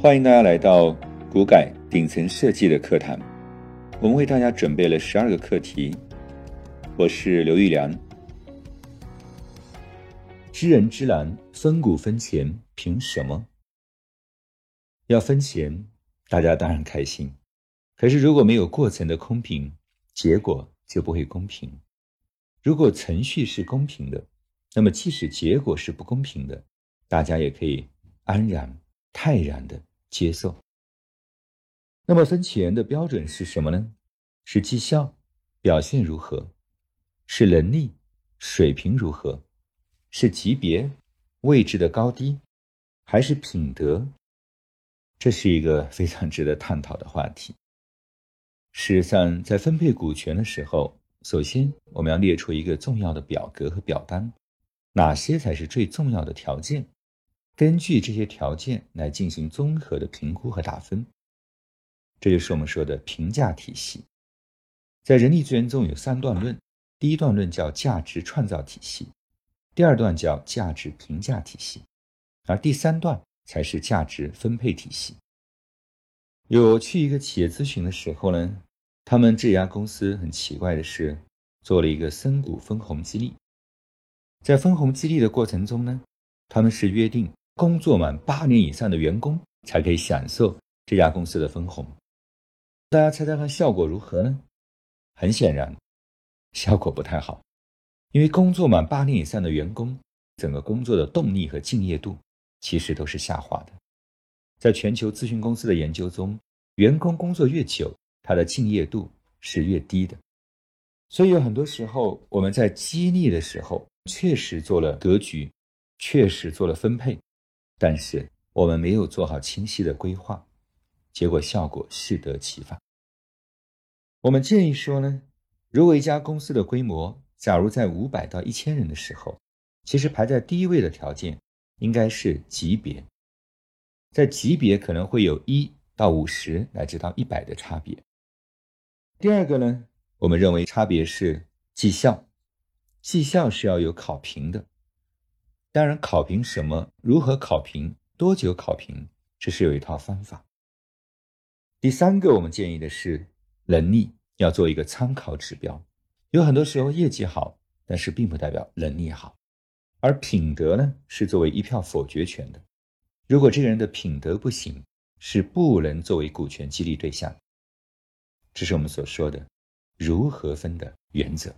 欢迎大家来到股改顶层设计的课堂，我们为大家准备了十二个课题。我是刘玉良。知人知难，分股分钱，凭什么？要分钱，大家当然开心。可是如果没有过程的公平，结果就不会公平。如果程序是公平的，那么即使结果是不公平的，大家也可以安然泰然的。接受。那么分钱的标准是什么呢？是绩效表现如何？是能力水平如何？是级别位置的高低？还是品德？这是一个非常值得探讨的话题。事实上，在分配股权的时候，首先我们要列出一个重要的表格和表单，哪些才是最重要的条件？根据这些条件来进行综合的评估和打分，这就是我们说的评价体系。在人力资源中有三段论，第一段论叫价值创造体系，第二段叫价值评价体系，而第三段才是价值分配体系。有去一个企业咨询的时候呢，他们这家公司很奇怪的是做了一个深股分红激励，在分红激励的过程中呢，他们是约定。工作满八年以上的员工才可以享受这家公司的分红。大家猜猜看效果如何呢？很显然，效果不太好。因为工作满八年以上的员工，整个工作的动力和敬业度其实都是下滑的。在全球咨询公司的研究中，员工工作越久，他的敬业度是越低的。所以有很多时候，我们在激励的时候确实做了格局，确实做了分配。但是我们没有做好清晰的规划，结果效果适得其反。我们建议说呢，如果一家公司的规模假如在五百到一千人的时候，其实排在第一位的条件应该是级别，在级别可能会有一到五十乃至到一百的差别。第二个呢，我们认为差别是绩效，绩效是要有考评的。当然，考评什么？如何考评？多久考评？这是有一套方法。第三个，我们建议的是能力要做一个参考指标。有很多时候业绩好，但是并不代表能力好。而品德呢，是作为一票否决权的。如果这个人的品德不行，是不能作为股权激励对象。这是我们所说的如何分的原则。